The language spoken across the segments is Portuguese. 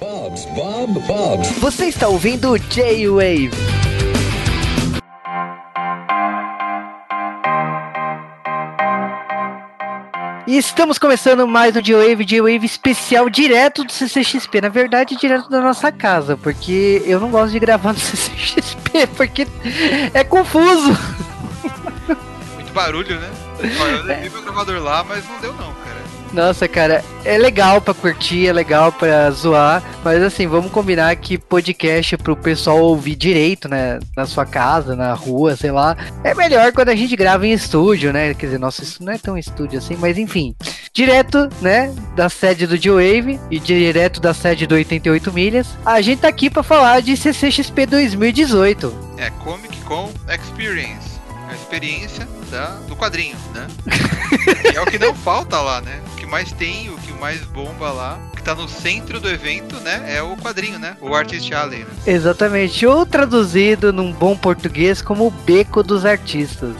Bob's, Bob, Bob's. Você está ouvindo o J-Wave. E estamos começando mais um J-Wave, J-Wave especial direto do CCXP. Na verdade, direto da nossa casa, porque eu não gosto de gravar no CCXP, porque é confuso. Muito barulho, né? Olha, eu levei meu gravador lá, mas não deu não, cara. Nossa, cara, é legal pra curtir, é legal pra zoar, mas assim, vamos combinar que podcast é pro pessoal ouvir direito, né? Na sua casa, na rua, sei lá. É melhor quando a gente grava em estúdio, né? Quer dizer, nossa, isso não é tão estúdio assim, mas enfim. Direto, né, da sede do G-Wave e direto da sede do 88 Milhas, a gente tá aqui pra falar de CCXP 2018. É Comic Con Experience. A experiência da, do quadrinho, né? é o que não falta lá, né? Mais tem, o que mais bomba lá, o que tá no centro do evento, né? É o quadrinho, né? O Artist Alley, né? Exatamente, ou traduzido num bom português como o beco dos artistas.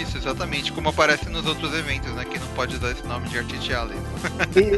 Isso, exatamente. Como aparece nos outros eventos, né? Que não pode usar esse nome de Artist Alley.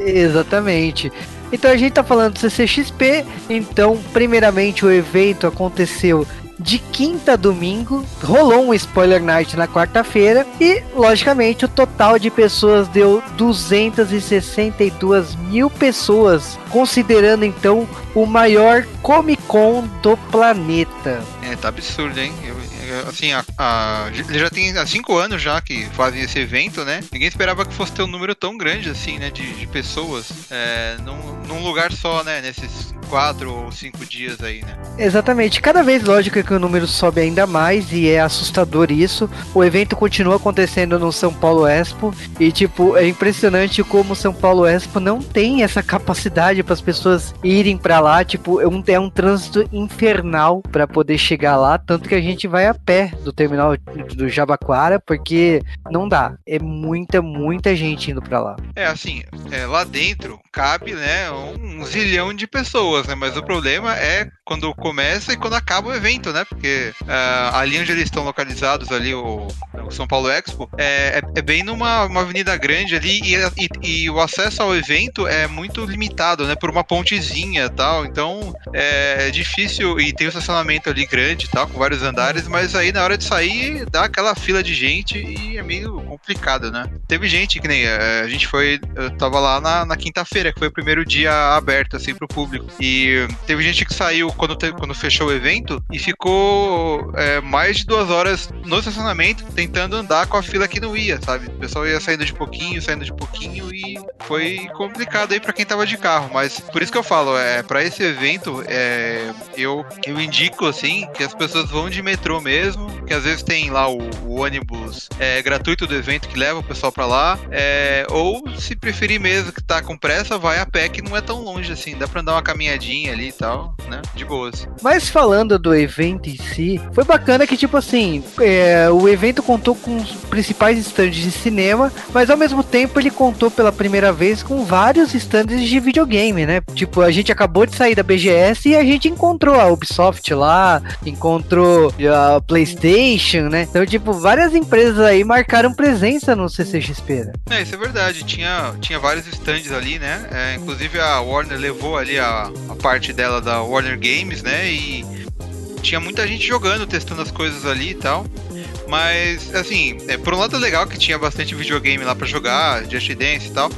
Exatamente. Então a gente tá falando do CCXP. Então, primeiramente, o evento aconteceu de quinta a domingo. Rolou um spoiler night na quarta-feira. E, logicamente, o total de pessoas deu 262 mil pessoas. Considerando então o maior Comic Con do planeta. É, tá absurdo, hein? Eu- eu- assim, a, a- ele já tem há cinco anos já que fazem esse evento, né? Ninguém esperava que fosse ter um número tão grande assim, né? De, de pessoas é, num, num lugar só, né? Nesses quatro ou cinco dias aí, né? Exatamente. Cada vez, lógico, que o número sobe ainda mais e é assustador isso. O evento continua acontecendo no São Paulo Expo e, tipo, é impressionante como o São Paulo Expo não tem essa capacidade para as pessoas irem para lá. Tipo, é um, é um trânsito infernal para poder chegar lá. Tanto que a gente vai a pé do terminal do Jabaquara porque não dá. É muita, muita gente indo para lá. É assim, é, lá dentro cabe, né, um zilhão de pessoas, né? Mas o problema é quando começa e quando acaba o evento, né? Porque ah, ali onde eles estão localizados, ali o, o São Paulo Expo, é, é- é bem numa uma avenida grande ali e, e- e o acesso ao evento é muito limitado, né? Por uma pontezinha e tal. Então é difícil e tem um estacionamento ali grande tal, com vários andares, mas aí na hora de sair dá aquela fila de gente e é meio complicado, né? Teve gente que nem eh, a gente foi, eu tava lá na, na quinta-feira, que foi o primeiro dia aberto assim pro público. E teve gente que saiu quando, quando fechou o evento e ficou eh, mais de duas horas no estacionamento tentando andar com a fila que não ia, sabe? O pessoal ia saindo de pouquinho, saindo de pouquinho e foi complicado aí pra quem tava de carro. Mas por isso que eu falo, é para esse evento, é, eu, eu indico assim que as pessoas vão de metrô mesmo, que às vezes tem lá o, o ônibus é, gratuito do evento que leva o pessoal pra lá, é, ou se preferir mesmo que tá com pressa, vai a pé que não é tão longe assim, dá pra andar uma caminhadinha ali e tal, né? De boas. Mas falando do evento em si, foi bacana que, tipo assim, é, o evento contou com os principais stands de cinema, mas ao mesmo tempo ele contou pela primeira vez com vários stands de videogame, né? Tipo, a gente acabou de sair da BGS e a gente encontrou a Ubisoft lá, encontrou a PlayStation, né? Então, tipo, várias empresas aí marcaram presença no CCXP, né? É, isso é verdade. Tinha, tinha vários stands ali, né? É, inclusive a Warner levou ali a, a parte dela da Warner Games, né? E tinha muita gente jogando, testando as coisas ali e tal. Mas, assim, é, por um lado é legal que tinha bastante videogame lá pra jogar, Just Dance e tal.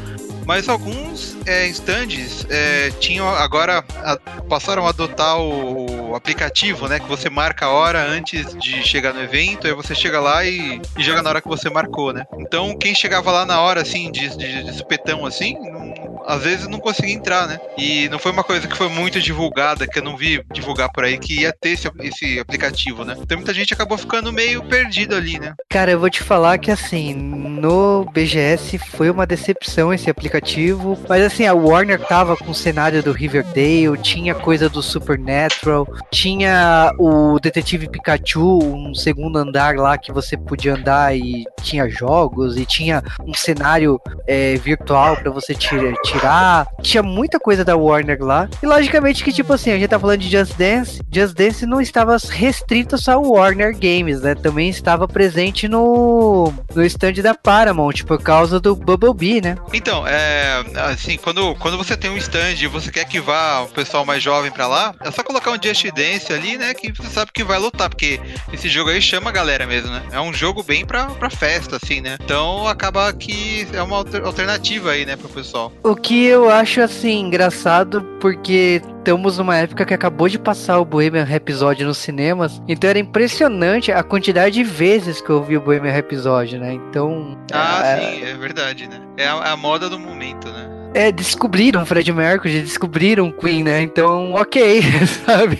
Mas alguns é, stands é, tinham agora a- passaram a adotar o, o aplicativo, né? Que você marca a hora antes de chegar no evento, aí você chega lá e, e joga na hora que você marcou, né? Então quem chegava lá na hora, assim, de, de, de supetão, assim, não- às vezes não conseguia entrar, né? E não foi uma coisa que foi muito divulgada, que eu não vi divulgar por aí, que ia ter esse, esse aplicativo, né? Então muita gente acabou ficando meio perdido ali, né? Cara, eu vou te falar que assim, no BGS foi uma decepção esse aplicativo. Mas assim, a Warner tava com o cenário do Riverdale, tinha coisa do Supernatural, tinha o Detetive Pikachu, um segundo andar lá que você podia andar e tinha jogos, e tinha um cenário é, virtual pra você tirar, tirar. Tinha muita coisa da Warner lá. E logicamente que, tipo assim, a gente tá falando de Just Dance. Just Dance não estava restrito só ao Warner Games, né? Também estava presente no, no stand da Paramount, por causa do Bumblebee, né? Então, é. Assim, quando, quando você tem um stand e você quer que vá o pessoal mais jovem pra lá, é só colocar um Just Dance ali, né? Que você sabe que vai lutar, porque esse jogo aí chama a galera mesmo, né? É um jogo bem pra, pra festa, assim, né? Então acaba que é uma alternativa aí, né, pro pessoal. O que eu acho, assim, engraçado, porque estamos numa época que acabou de passar o Bohemian Rhapsody nos cinemas, então era impressionante a quantidade de vezes que eu vi o Bohemian Rhapsody, né? Então... Ah, é... sim, é verdade, né? É a, a moda do momento, né? É, descobriram Fred Mercury, descobriram Queen, né? Então, ok, sabe?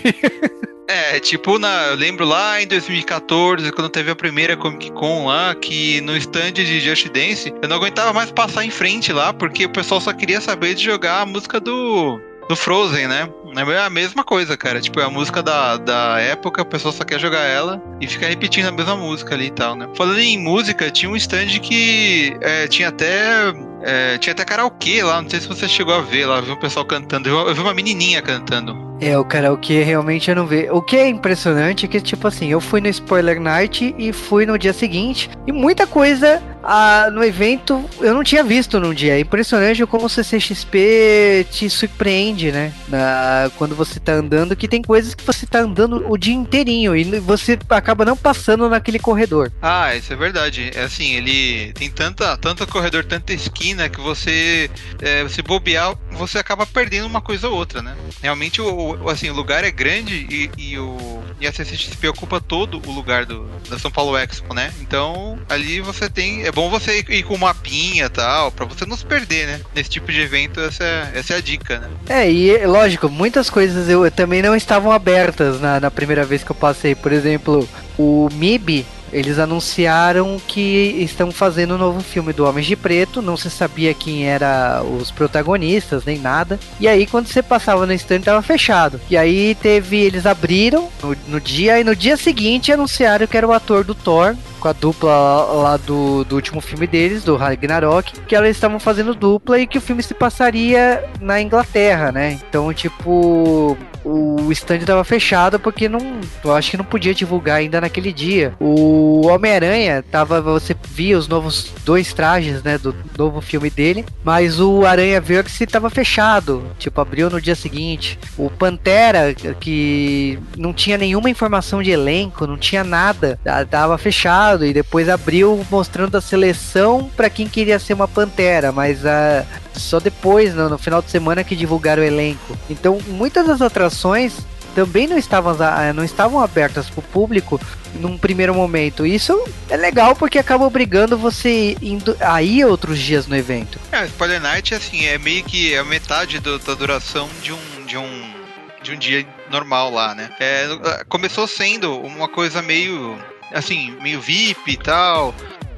É, tipo, na, eu lembro lá em 2014, quando teve a primeira Comic Con lá, que no stand de Just Dance, eu não aguentava mais passar em frente lá, porque o pessoal só queria saber de jogar a música do, do Frozen, né? É a mesma coisa, cara. Tipo, é a música da, da época, a pessoa só quer jogar ela e fica repetindo a mesma música ali e tal, né? Falando em música, tinha um stand que é, tinha até. É, tinha até karaokê lá, não sei se você chegou a ver lá, viu o pessoal cantando. Eu vi uma menininha cantando. É, o karaokê realmente eu não vi. O que é impressionante é que, tipo assim, eu fui no Spoiler Night e fui no dia seguinte, e muita coisa ah, no evento eu não tinha visto num dia. É impressionante como o CCXP te surpreende, né? Na, quando você tá andando, que tem coisas que você tá andando o dia inteirinho e você acaba não passando naquele corredor. Ah, isso é verdade. É assim, ele tem tanta, tanto corredor, tanta esquina que você, é, você bobear, você acaba perdendo uma coisa ou outra, né? Realmente o o, assim, o lugar é grande e, e, o, e a CCXP ocupa todo o lugar do, da São Paulo Expo, né? Então, ali você tem. É bom você ir, ir com mapinha e tal, pra você não se perder, né? Nesse tipo de evento, essa é, essa é a dica, né? É, e lógico, muitas coisas eu, também não estavam abertas na, na primeira vez que eu passei. Por exemplo, o MIB eles anunciaram que estão fazendo um novo filme do Homens de Preto, não se sabia quem era os protagonistas, nem nada. E aí, quando você passava no stand, tava fechado. E aí teve. Eles abriram no, no dia, e no dia seguinte anunciaram que era o ator do Thor, com a dupla lá do, do último filme deles, do Ragnarok, que elas estavam fazendo dupla e que o filme se passaria na Inglaterra, né? Então, tipo, o stand estava fechado porque não, eu acho que não podia divulgar ainda naquele dia. O Homem-Aranha tava, você via os novos dois trajes, né, do novo filme dele, mas o Aranha Verse estava fechado, tipo abriu no dia seguinte. O Pantera que não tinha nenhuma informação de elenco, não tinha nada, tava fechado e depois abriu mostrando a seleção para quem queria ser uma Pantera, mas uh, só depois, no, no final de semana, que divulgaram o elenco. Então, muitas das atrações também não estavam, não estavam abertas para o público num primeiro momento. Isso é legal porque acaba obrigando você indo a ir outros dias no evento. É, Spoiler Night assim, é meio que a metade do, da duração de um, de um de um dia normal lá, né? É, começou sendo uma coisa meio assim, meio VIP e tal,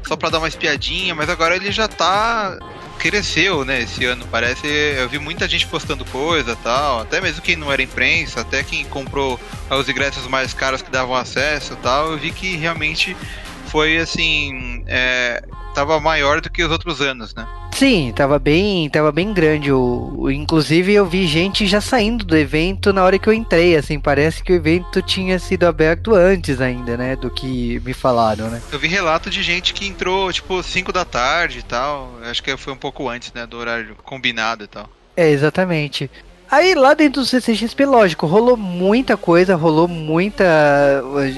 só pra dar uma espiadinha, mas agora ele já tá. Cresceu, né, esse ano, parece. Eu vi muita gente postando coisa tal, até mesmo quem não era imprensa, até quem comprou os ingressos mais caros que davam acesso tal, eu vi que realmente foi assim. É, tava maior do que os outros anos, né? Sim, tava bem, tava bem grande. O, inclusive eu vi gente já saindo do evento na hora que eu entrei, assim, parece que o evento tinha sido aberto antes ainda, né, do que me falaram, né? Eu vi relato de gente que entrou, tipo, 5 da tarde e tal. Acho que foi um pouco antes, né, do horário combinado e tal. É, exatamente. Aí lá dentro do CCXP, lógico, rolou muita coisa, rolou muita.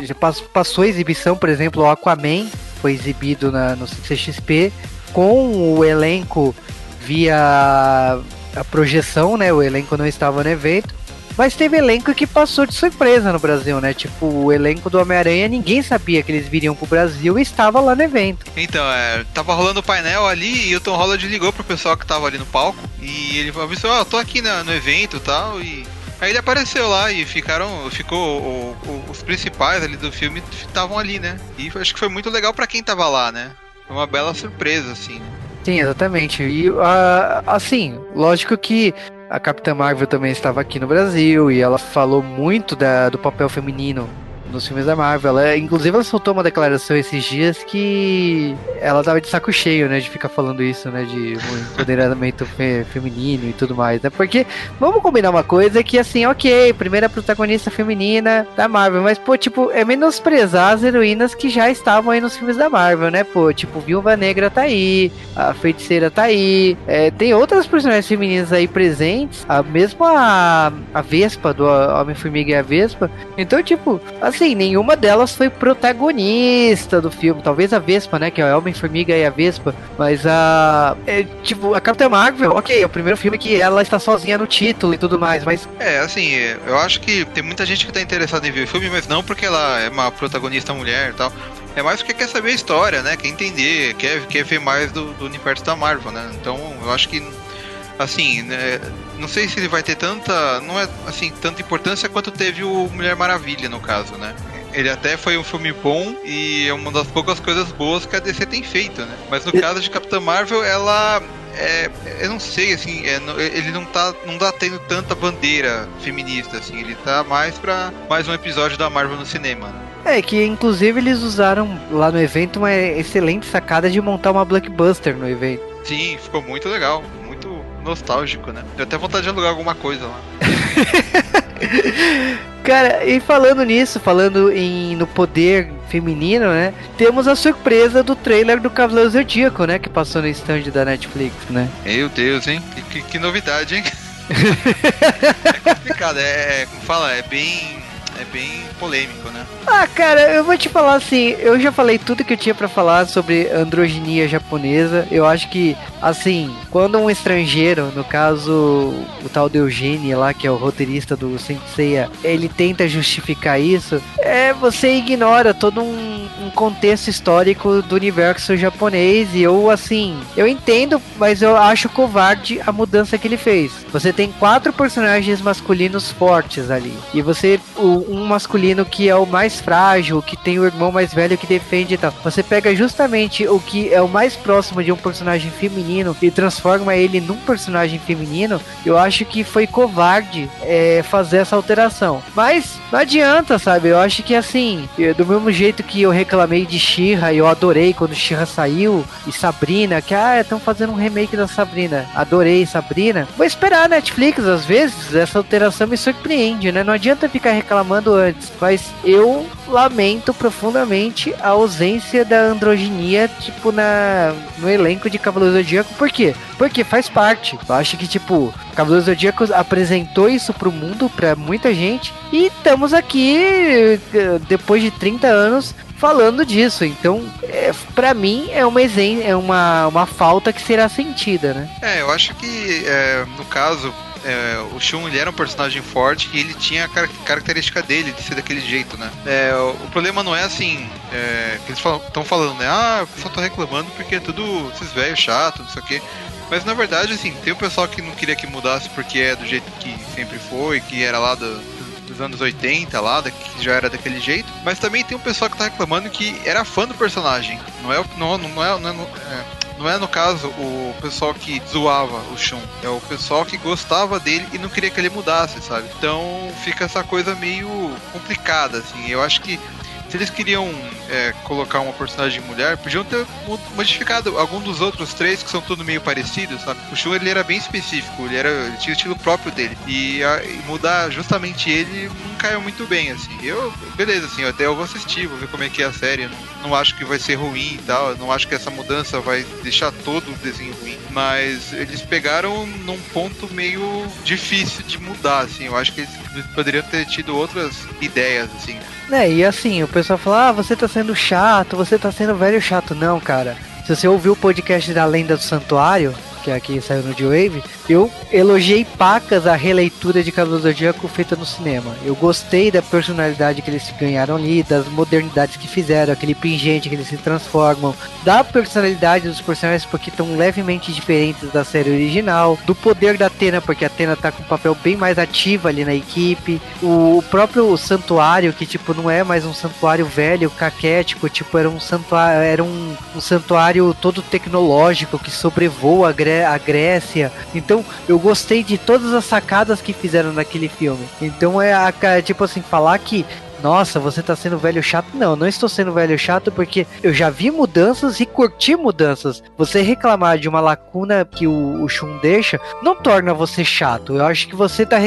Já passou a exibição, por exemplo, o Aquaman foi exibido na, no CCXP com o elenco via a projeção, né? O elenco não estava no evento. Mas teve elenco que passou de surpresa no Brasil, né? Tipo, o elenco do Homem-Aranha, ninguém sabia que eles viriam pro Brasil e estava lá no evento. Então, é, tava rolando o painel ali e o Tom Holland ligou pro pessoal que tava ali no palco e ele avisou, ó, oh, tô aqui no, no evento e tal, e Aí ele apareceu lá e ficaram. Ficou. O, o, os principais ali do filme estavam ali, né? E acho que foi muito legal para quem tava lá, né? Foi uma bela surpresa, assim. Né? Sim, exatamente. E uh, assim, lógico que a Capitã Marvel também estava aqui no Brasil e ela falou muito da, do papel feminino nos filmes da Marvel. Ela, inclusive, ela soltou uma declaração esses dias que ela tava de saco cheio, né? De ficar falando isso, né? De empoderamento fe feminino e tudo mais, né? Porque, vamos combinar uma coisa que, assim, ok, primeira protagonista feminina da Marvel, mas, pô, tipo, é menosprezar as heroínas que já estavam aí nos filmes da Marvel, né? Pô, tipo, Viúva Negra tá aí, a Feiticeira tá aí, é, tem outras personagens femininas aí presentes, a, mesmo a, a Vespa, do Homem-Formiga e a Vespa. Então, tipo, assim, nenhuma delas foi protagonista do filme. Talvez a Vespa, né? Que é o Homem-Formiga e a Vespa. Mas a. É, tipo, a Capitã Marvel, ok, é o primeiro filme que ela está sozinha no título e tudo mais, mas. É, assim, eu acho que tem muita gente que tá interessada em ver o filme, mas não porque ela é uma protagonista mulher e tal. É mais porque quer saber a história, né? Quer entender, quer, quer ver mais do, do universo da Marvel, né? Então eu acho que assim, né, não sei se ele vai ter tanta, não é assim, tanta importância quanto teve o Mulher Maravilha no caso, né? Ele até foi um filme bom e é uma das poucas coisas boas que a DC tem feito, né? Mas no caso de Capitã Marvel, ela é, eu não sei, assim, é, ele não tá, não tá tendo tanta bandeira feminista, assim, ele tá mais pra mais um episódio da Marvel no cinema, né? É, que inclusive eles usaram lá no evento uma excelente sacada de montar uma blockbuster no evento. Sim, ficou muito legal nostálgico, né? Deu até vontade de alugar alguma coisa lá. Cara, e falando nisso, falando em no poder feminino, né? Temos a surpresa do trailer do Cavaleiro Zodíaco, né? Que passou no stand da Netflix, né? Meu Deus, hein? Que, que, que novidade, hein? é complicado, é, é, como fala, é bem é bem polêmico, né? Ah, cara, eu vou te falar assim, eu já falei tudo que eu tinha para falar sobre androginia japonesa. Eu acho que, assim, quando um estrangeiro, no caso o tal de Eugênio lá, que é o roteirista do Senseiya, ele tenta justificar isso, é você ignora todo um, contexto histórico do universo japonês e eu, assim, eu entendo, mas eu acho covarde a mudança que ele fez. Você tem quatro personagens masculinos fortes ali e você, um masculino que é o mais frágil, que tem o irmão mais velho que defende e tal. Você pega justamente o que é o mais próximo de um personagem feminino e transforma ele num personagem feminino. Eu acho que foi covarde é, fazer essa alteração. Mas não adianta, sabe? Eu acho que assim, do mesmo jeito que eu reclamei de Shira, eu adorei quando Shira saiu e Sabrina, que ah, estão fazendo um remake da Sabrina. Adorei Sabrina. Vou esperar a Netflix, às vezes essa alteração me surpreende, né? Não adianta ficar reclamando antes, mas eu lamento profundamente a ausência da androginia, tipo, na, no elenco de Cavaleiro Zodíaco. Por quê? Porque faz parte. Eu acho que, tipo, Cavaleiro Zodíaco apresentou isso pro mundo, pra muita gente, e estamos aqui, eh, depois de 30 anos, falando disso. Então, é, para mim, é uma, é uma, uma falta que será sentida, né? É, eu acho que, é, no caso, é, o Shun ele era um personagem forte e ele tinha a car característica dele de ser daquele jeito, né? É, o, o, problema não é assim, é, que eles estão falando, né? Ah, o pessoal tá reclamando porque é tudo esses velhos chato, não sei o quê. Mas na verdade, assim, tem o pessoal que não queria que mudasse porque é do jeito que sempre foi, que era lá do, dos anos 80 lá, que já era daquele jeito. Mas também tem um pessoal que tá reclamando que era fã do personagem. Não é, não, não é, não é, é não é no caso o pessoal que zoava o Shun, é o pessoal que gostava dele e não queria que ele mudasse, sabe? Então fica essa coisa meio complicada, assim. Eu acho que se eles queriam é, colocar uma personagem mulher, podiam ter modificado algum dos outros três que são tudo meio parecidos, sabe? O Shun ele era bem específico, ele, era, ele tinha o estilo próprio dele. E, a, e, mudar justamente ele não caiu muito bem, assim. Eu, beleza, assim, até eu vou assistir, vou ver como é que é a série. Não, não acho que vai ser ruim e tal, não acho que essa mudança vai deixar todo o desenho ruim. Mas eles pegaram num ponto meio difícil de mudar, assim. Eu acho que eles poderiam ter tido outras ideias, assim. É, e assim, o pessoal fala, ah, você tá sendo chato, você tá sendo velho chato. Não, cara. Se você ouviu o podcast da Lenda do Santuário, que aqui saiu no D-Wave, eu elogiei pacas a releitura de Cavaleiro Zodíaco feita no cinema. Eu gostei da personalidade que eles ganharam ali, das modernidades que fizeram, aquele pingente que eles se transformam, da personalidade dos personagens porque estão levemente diferentes da série original, do poder da Atena, porque a Atena tá com um papel bem mais ativo ali na equipe, o próprio santuário, que tipo não é mais um santuário velho, caquético, tipo era um santuário, era um, um santuário todo tecnológico que sobrevoa a Grécia a Grécia. Então eu gostei de todas as sacadas que fizeram naquele filme. Então é a, tipo assim, falar que nossa, você tá sendo velho chato. Não, não estou sendo velho chato porque eu já vi mudanças e curti mudanças. Você reclamar de uma lacuna que o, o Shun deixa não torna você chato. Eu acho que você tá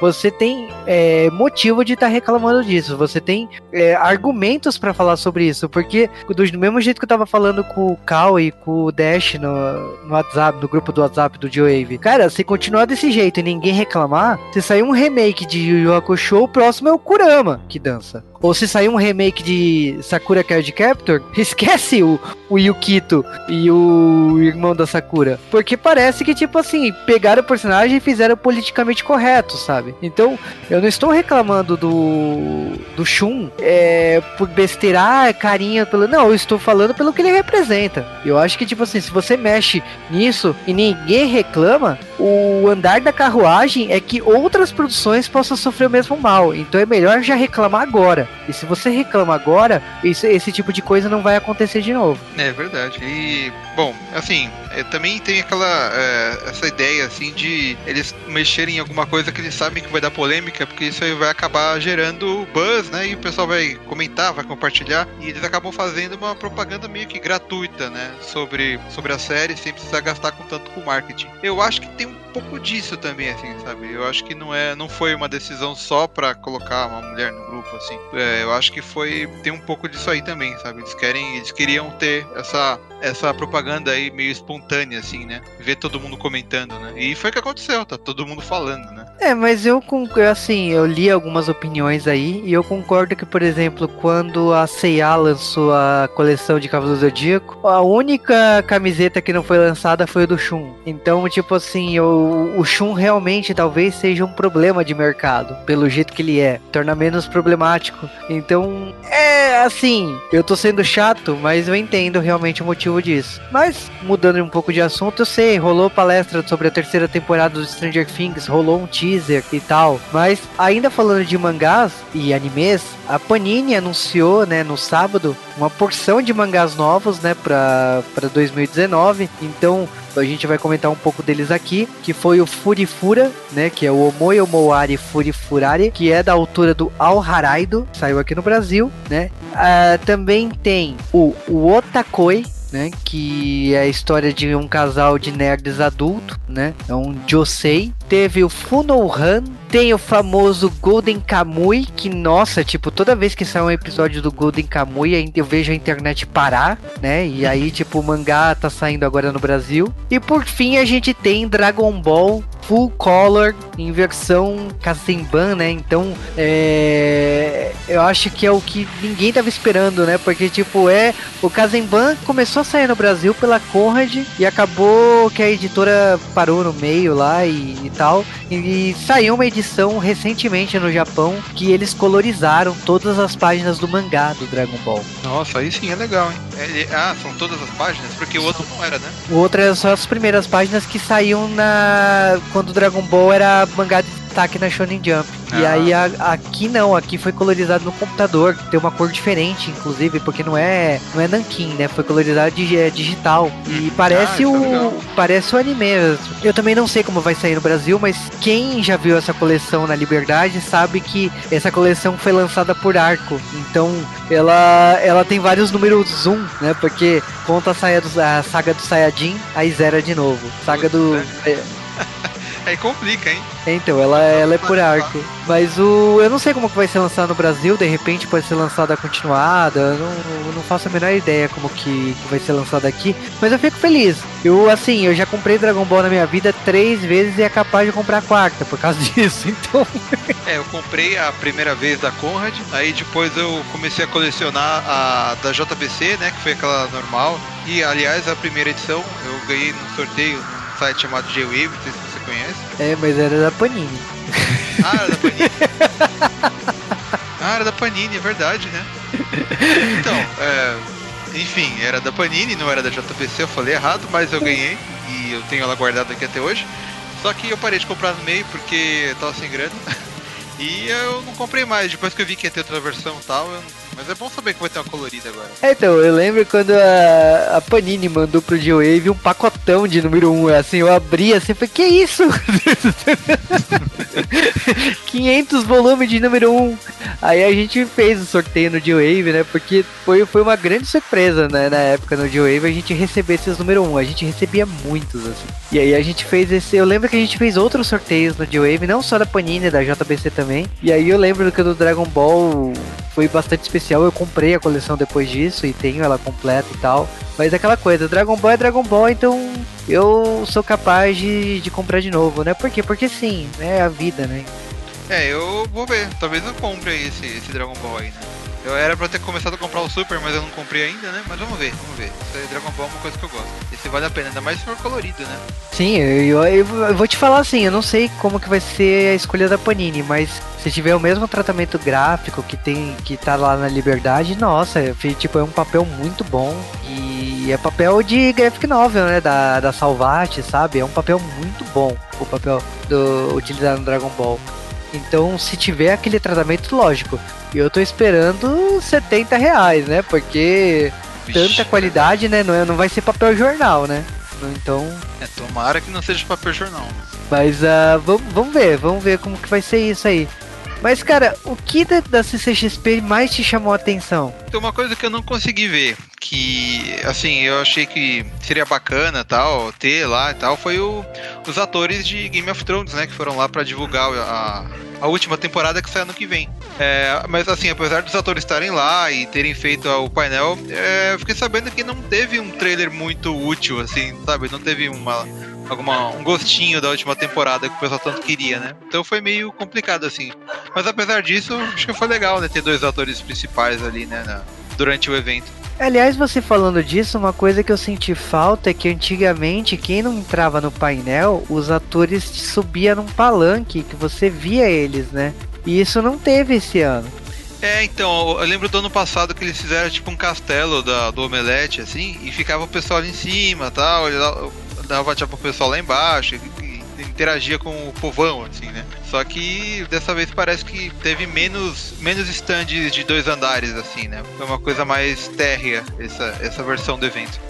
você tem é, motivo de estar tá reclamando disso. Você tem é, argumentos para falar sobre isso, porque do mesmo jeito que eu tava falando com o Cal e com o Dash no, no WhatsApp, no grupo do WhatsApp do Joe Cara, se continuar desse jeito e ninguém reclamar, se sair um remake de Yu Yu Hakusho, o próximo é o Kurama que dança. Ou se sair um remake de Sakura Card Captor, esquece o, o Yukito e o irmão da Sakura. Porque parece que, tipo assim, pegaram o personagem e fizeram politicamente correto, sabe? Então, eu não estou reclamando do, do Shun é, por besteira, ah, carinha pelo. Não, eu estou falando pelo que ele representa. Eu acho que, tipo assim, se você mexe nisso e ninguém reclama, o andar da carruagem é que outras produções possam sofrer o mesmo mal. Então é melhor já reclamar agora. E se você reclama agora, esse tipo de coisa não vai acontecer de novo. É verdade. E, bom, assim, é, também tem aquela é, essa ideia assim de eles mexerem em alguma coisa que eles sabem que vai dar polêmica, porque isso aí vai acabar gerando buzz, né? E o pessoal vai comentar, vai compartilhar, e eles acabam fazendo uma propaganda meio que gratuita, né? Sobre, sobre a série, sem precisar gastar com tanto com marketing. Eu acho que tem um pouco disso também, assim, sabe? Eu acho que não é, não foi uma decisão só para colocar uma mulher no grupo, assim. É, eu acho que foi tem um pouco disso aí também, sabe? Eles querem, eles queriam ter essa essa propaganda aí meio espontânea, assim, né? Ver todo mundo comentando, né? E foi o que aconteceu, tá todo mundo falando, né? É, mas eu, assim, eu li algumas opiniões aí e eu concordo que, por exemplo, quando a C&A lançou a coleção de Cavaleiro Zodíaco, a única camiseta que não foi lançada foi o do Shun. Então, tipo assim, o, o Shun realmente talvez seja um problema de mercado, pelo jeito que ele é. Torna menos problemático. Então, é assim, eu tô sendo chato, mas eu entendo realmente o motivo disso. Mas, mudando um pouco de assunto, eu sei, rolou palestra sobre a terceira temporada do Stranger Things, rolou um teaser e tal. Mas, ainda falando de mangás e animes, a Panini anunciou, né, no sábado, uma porção de mangás novos, né, pra 2019. Então, a gente vai comentar um pouco deles aqui, que foi o Furifura, né, que é o Omoi Furifurari, que é da altura do Al Haraido, saiu aqui no Brasil, né. Uh, também tem o, o Otakoi, né? Que é a história de um casal de nerds adulto, né? É um Josei. Teve o Funohan, tem o famoso Golden Kamui, que nossa, tipo, toda vez que sai um episódio do Golden Kamui, eu vejo a internet parar, né? E aí, tipo, o mangá tá saindo agora no Brasil. E por fim, a gente tem Dragon Ball full color em versão Kazenban, né? Então, é... eu acho que é o que ninguém tava esperando, né? Porque, tipo, é. O Kazenban começou a sair no Brasil pela Conrad e acabou que a editora parou no meio lá e, e tal. E, saiu uma edição recentemente no Japão que eles colorizaram todas as páginas do mangá do Dragon Ball. Nossa, aí sim é legal, hein? É, ah, são todas as páginas? Porque o outro não era, né? O outro era só as primeiras páginas que saíam na quando o Dragon Ball era mangá de destaque na Shonen Jump. Ah. E aí a, aqui não, aqui foi colorizado no computador, tem uma cor diferente, inclusive, porque não é não é nanquim, né? Foi colorizado de, é digital e hum. parece ah, o é parece o anime. Eu também não sei como vai sair no Brasil, mas quem já viu essa coleção na Liberdade sabe que essa coleção foi lançada por Arco. Então, ela ela tem vários números zoom, né? Porque conta a, saia do, a saga do Sayajin, aí zera de novo. Saga do é, Aí complica, hein? Então, ela, ela é por arco. Mas o. Eu não sei como que vai ser lançado no Brasil, de repente pode ser lançada continuada. Eu não, não faço a menor ideia como que, que vai ser lançado aqui. Mas eu fico feliz. Eu, assim, eu já comprei Dragon Ball na minha vida três vezes e é capaz de comprar a quarta por causa disso. Então. é, eu comprei a primeira vez da Conrad, aí depois eu comecei a colecionar a da JBC, né? Que foi aquela normal. E aliás, a primeira edição eu ganhei no sorteio num site chamado J-Wave, conhece. É, mas era da Panini. Ah, era da Panini. ah, era da Panini, é verdade, né? Então, é, enfim, era da Panini, não era da JPC, eu falei errado, mas eu ganhei e eu tenho ela guardada aqui até hoje. Só que eu parei de comprar no meio porque eu tava sem grana. E eu não comprei mais, depois que eu vi que ia ter outra versão e tal, eu mas é bom saber que vai ter uma colorida agora. É, então, eu lembro quando a, a Panini mandou pro G-Wave um pacotão de número 1, assim, eu abri assim, falei, que isso? 500 volumes de número 1. Aí a gente fez o sorteio no G-Wave, né? Porque foi, foi uma grande surpresa, né? Na época no G-Wave a gente receber esses número 1. A gente recebia muitos, assim. E aí a gente fez esse. Eu lembro que a gente fez outros sorteios no G-Wave, não só da Panini, da JBC também. E aí eu lembro que o do Dragon Ball foi bastante especial. Eu comprei a coleção depois disso e tenho ela completa e tal. Mas é aquela coisa, Dragon Ball é Dragon Ball, então eu sou capaz de, de comprar de novo, né? Por quê? Porque sim, é a vida, né? É, eu vou ver. Talvez eu compre esse, esse Dragon Ball aí, né? Eu era pra ter começado a comprar o Super, mas eu não comprei ainda, né? Mas vamos ver, vamos ver. Esse Dragon Ball é uma coisa que eu gosto. Esse vale a pena, ainda mais se for colorido, né? Sim, eu, eu, eu vou te falar assim, eu não sei como que vai ser a escolha da Panini, mas se tiver o mesmo tratamento gráfico que tem que tá lá na Liberdade, nossa, tipo, é um papel muito bom e é papel de graphic novel, né, da, da Salvati, sabe? É um papel muito bom, o papel do, utilizado no Dragon Ball. Então, se tiver aquele tratamento, lógico, eu tô esperando 70 reais, né? Porque Vixe. tanta qualidade, né? Não, é, não vai ser papel jornal, né? Então. É, tomara que não seja papel jornal. Mas uh, vamos, vamos ver, vamos ver como que vai ser isso aí. Mas, cara, o que da, da CCXP mais te chamou a atenção? Tem uma coisa que eu não consegui ver, que, assim, eu achei que seria bacana tal, ter lá e tal, foi o, os atores de Game of Thrones, né, que foram lá para divulgar a, a última temporada que sai ano que vem. É, mas assim, apesar dos atores estarem lá e terem feito o painel, é, eu fiquei sabendo que não teve um trailer muito útil, assim, sabe? Não teve uma, alguma, um gostinho da última temporada que o pessoal tanto queria, né? Então foi meio complicado, assim. Mas apesar disso, acho que foi legal, né? Ter dois atores principais ali, né? Na, durante o evento. Aliás, você falando disso, uma coisa que eu senti falta é que antigamente quem não entrava no painel, os atores subiam num palanque que você via eles, né? E isso não teve esse ano. É, então, eu lembro do ano passado que eles fizeram tipo um castelo da, do Omelete, assim, e ficava o pessoal ali em cima tal, dava tipo o pessoal lá embaixo, interagia com o povão, assim, né? Só que dessa vez parece que teve menos, menos stands de dois andares, assim, né? Foi uma coisa mais térrea essa, essa versão do evento.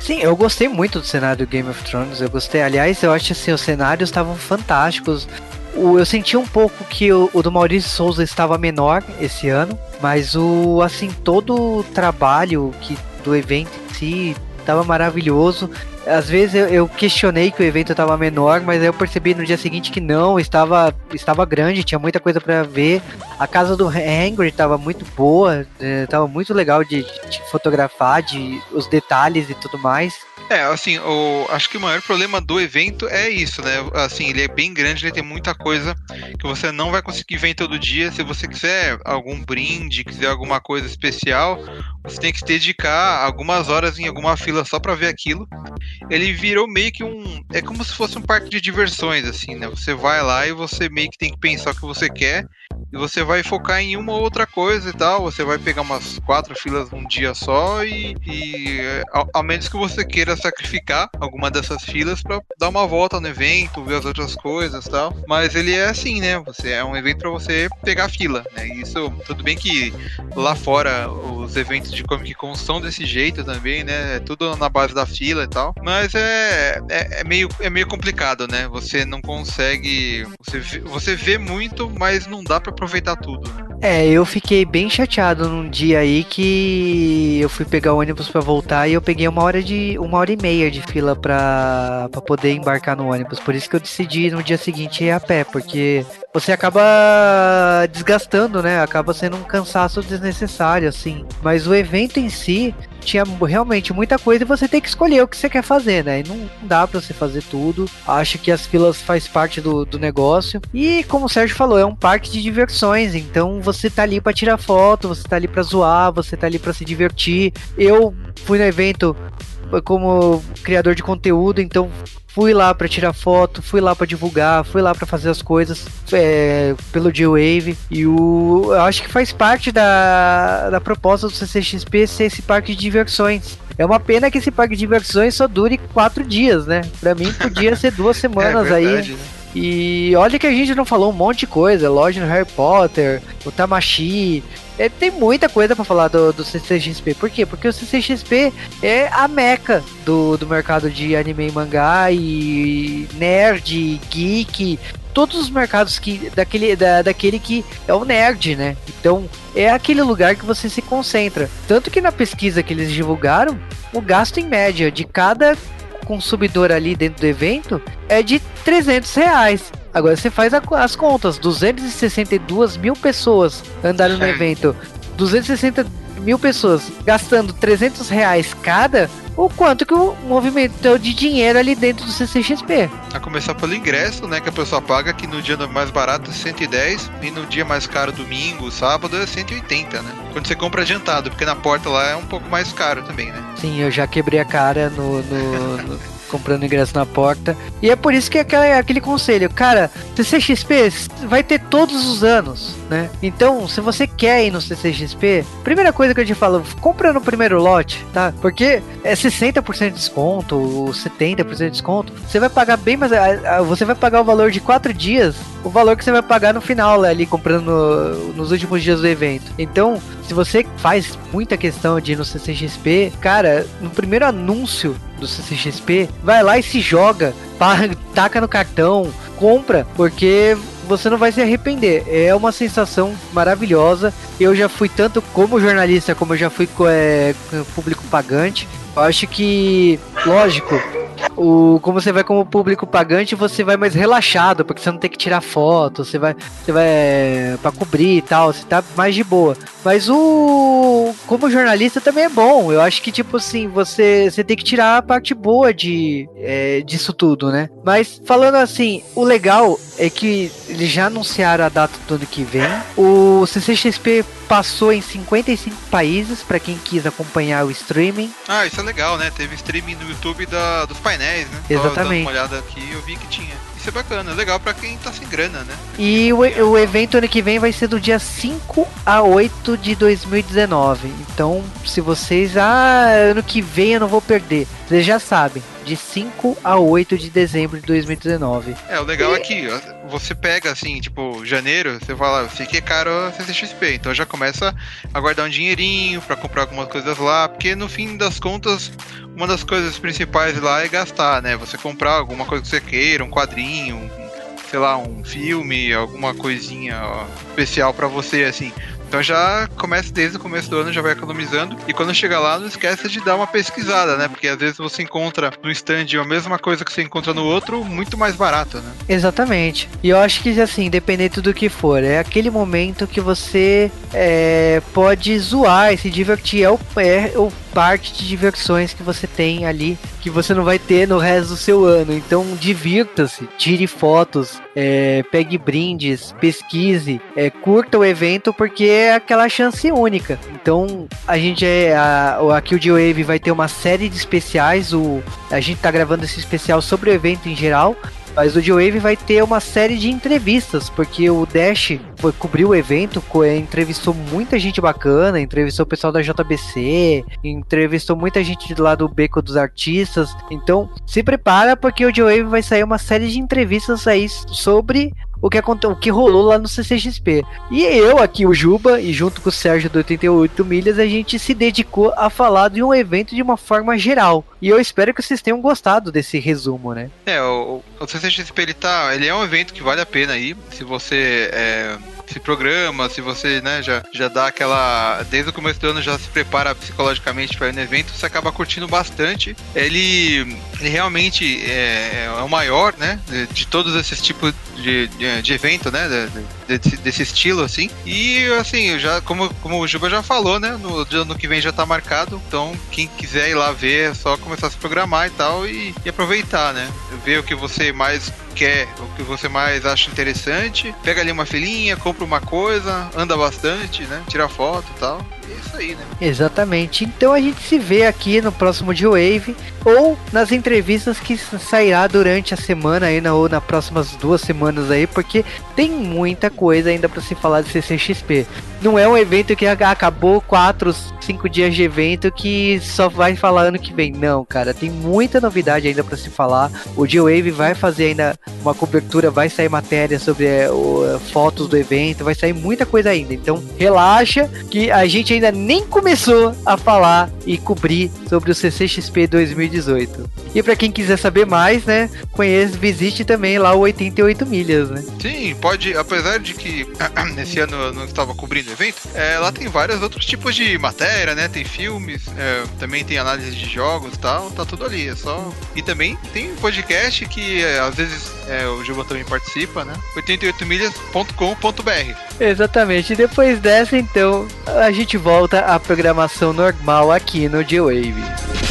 Sim, eu gostei muito do cenário do Game of Thrones. Eu gostei. Aliás, eu acho assim, os cenários estavam fantásticos. Eu senti um pouco que o, o, do Maurício Souza estava menor esse ano, mas o assim todo o trabalho que do evento em si estava maravilhoso às vezes eu, eu, questionei que o evento estava menor, mas eu percebi no dia seguinte que não, estava, estava grande, tinha muita coisa para ver. A casa do Hangry estava muito boa, estava é, muito legal de, de, fotografar, de os detalhes e tudo mais. É, assim, o, acho que o maior problema do evento é isso, né? Assim, ele é bem grande, ele tem muita coisa que você não vai conseguir ver todo dia. Se você quiser algum brinde, quiser alguma coisa especial, você tem que se dedicar algumas horas em alguma fila só para ver aquilo. Ele virou meio que um. É como se fosse um parque de diversões, assim, né? Você vai lá e você meio que tem que pensar o que você quer e você vai focar em uma outra coisa e tal. Você vai pegar umas quatro filas num dia só e, e ao, ao, menos que você queira sacrificar alguma dessas filas para dar uma volta no evento, ver as outras coisas e tal. Mas ele é assim, né? Você é um evento para você pegar fila, né? Isso tudo bem que lá fora os eventos de Comic Con são desse jeito também, né? É tudo na base da fila e tal. Mas é, é, é meio é meio complicado, né? Você não consegue você você vê muito, mas não dá para aproveitar tudo. Né? É, eu fiquei bem chateado num dia aí que eu fui pegar o ônibus para voltar e eu peguei uma hora de uma hora e meia de fila para poder embarcar no ônibus. Por isso que eu decidi no dia seguinte ir a pé, porque você acaba desgastando, né? Acaba sendo um cansaço desnecessário, assim. Mas o evento em si tinha realmente muita coisa e você tem que escolher o que você quer fazer, né? E não dá para você fazer tudo. Acho que as filas faz parte do, do negócio. E como o Sérgio falou, é um parque de diversões. Então você tá ali para tirar foto, você tá ali para zoar, você tá ali para se divertir. Eu fui no evento como criador de conteúdo, então fui lá para tirar foto, fui lá para divulgar, fui lá para fazer as coisas é, pelo G-Wave e o eu acho que faz parte da, da proposta do CCXP ser esse parque de diversões. É uma pena que esse parque de diversões só dure quatro dias, né? Para mim podia ser duas semanas é verdade, aí. Né? E olha que a gente não falou um monte de coisa, loja no Harry Potter, o Tamashi, é, tem muita coisa para falar do, do CCXP. Por quê? Porque o CCXP é a meca do, do mercado de anime e mangá e nerd, geek. todos os mercados que daquele, da, daquele que é o nerd, né? Então é aquele lugar que você se concentra. Tanto que na pesquisa que eles divulgaram, o gasto em média de cada consumidor ali dentro do evento é de 300 reais. Agora você faz a, as contas, 262 mil pessoas andaram no evento, 260 mil pessoas gastando 300 reais cada, o quanto que o movimento de dinheiro ali dentro do CCXP. A começar pelo ingresso, né, que a pessoa paga, que no dia mais barato é 110 e no dia mais caro, domingo, sábado, é 180, né? Quando você compra adiantado, porque na porta lá é um pouco mais caro também, né? Sim, eu já quebrei a cara no, no, no comprando ingresso na porta. E é por isso que é aquele, conselho, cara, CCXP vai ter todos os anos, né? Então, se você quer ir no CCXP, primeira coisa que eu te falo, compra no primeiro lote, tá? Porque é 60% de desconto, 70% de desconto. Você vai pagar bem mais. Você vai pagar o valor de 4 dias, o valor que você vai pagar no final, ali, comprando no, nos últimos dias do evento. Então, se você faz muita questão de ir no CCXP, cara, no primeiro anúncio do CCXP, vai lá e se joga, taca no cartão, compra, porque você não vai se arrepender. É uma sensação maravilhosa. Eu já fui tanto como jornalista, como eu já fui é, público pagante. Eu acho que, lógico, o como você vai como público pagante, você vai mais relaxado, porque você não tem que tirar foto, você vai você vai é, para cobrir e tal, você tá mais de boa. Mas o como jornalista também é bom. Eu acho que tipo assim, você você tem que tirar a parte boa de é, disso tudo, né? Mas falando assim, o legal é que eles já anunciaram a data do ano que vem. O CCXP passou em 55 países para quem quis acompanhar o streaming. Ah, isso é legal, né? Teve streaming no YouTube da, dos painéis, né? Exatamente. Uma olhada aqui, eu vi que tinha. Isso é bacana, legal para quem tá sem grana, né? E o, o evento ano que vem vai ser do dia 5 a 8 de 2019. Então, se vocês, ah, ano que vem eu não vou perder, vocês já sabem de 5 a 8 de dezembro de 2019. É, o legal é que você pega assim, tipo, janeiro, você fala, sei que é caro a CCXP, então já começa a guardar um dinheirinho para comprar algumas coisas lá, porque no fim das contas, uma das coisas principais lá é gastar, né? Você comprar alguma coisa que você queira, um quadrinho, um, sei lá, um filme, alguma coisinha especial para você, assim. Então já começa desde o começo do ano, já vai economizando. E quando chega lá, não esqueça de dar uma pesquisada, né? Porque às vezes você encontra no stand a mesma coisa que você encontra no outro, muito mais barato, né? Exatamente. E eu acho que, assim, independente do que for, é aquele momento que você é, pode zoar e se divertir. É o, é o parte de diversões que você tem ali que você não vai ter no resto do seu ano. Então divirta-se, tire fotos, é, pegue brindes, pesquise, é, curta o evento porque é aquela chance única. Então a gente é a, aqui o G-Wave vai ter uma série de especiais. O, a gente tá gravando esse especial sobre o evento em geral. Mas o G-Wave vai ter uma série de entrevistas, porque o Dash foi cobrir o evento, entrevistou muita gente bacana, entrevistou o pessoal da JBC, entrevistou muita gente lá do Beco dos Artistas. Então, se prepara porque o G-Wave vai sair uma série de entrevistas aí sobre o que, o que rolou lá no CCXP. E eu aqui, o Juba, e junto com o Sérgio do 88 Milhas, a gente se dedicou a falar de um evento de uma forma geral. E eu espero que vocês tenham gostado desse resumo, né? É, o, o CCXP ele, tá, ele é um evento que vale a pena aí. Se você é, se programa, se você né, já, já dá aquela. Desde o começo do ano já se prepara psicologicamente para ir no evento, você acaba curtindo bastante. Ele, ele realmente é, é o maior, né? De, de todos esses tipos de, de, de evento, né? De, de, desse estilo, assim. E assim, já, como, como o Juba já falou, né? No ano que vem já tá marcado. Então, quem quiser ir lá ver, é só começar a se programar e tal e, e aproveitar, né? Ver o que você mais quer, o que você mais acha interessante, pega ali uma filinha, compra uma coisa, anda bastante, né? Tira foto e tal. É isso aí, né? Exatamente. Então a gente se vê aqui no próximo G-Wave ou nas entrevistas que sairá durante a semana aí, ou nas próximas duas semanas aí, porque tem muita coisa ainda para se falar de CCXP. Não é um evento que acabou quatro, cinco dias de evento que só vai falar ano que vem. Não, cara, tem muita novidade ainda para se falar. O G-Wave vai fazer ainda uma cobertura, vai sair matéria sobre é, o, fotos do evento, vai sair muita coisa ainda. Então relaxa que a gente ainda nem começou a falar e cobrir sobre o CCXP 2018. E para quem quiser saber mais, né, conhece, visite também lá o 88 milhas, né? Sim, pode, apesar de que nesse ano eu não estava cobrindo o evento, é, lá tem vários outros tipos de matéria, né? Tem filmes, é, também tem análise de jogos e tal, tá tudo ali, é só... E também tem um podcast que é, às vezes é, o Juba também participa, né? 88milhas.com.br Exatamente, e depois dessa então, a gente volta à programação normal aqui no G-Wave.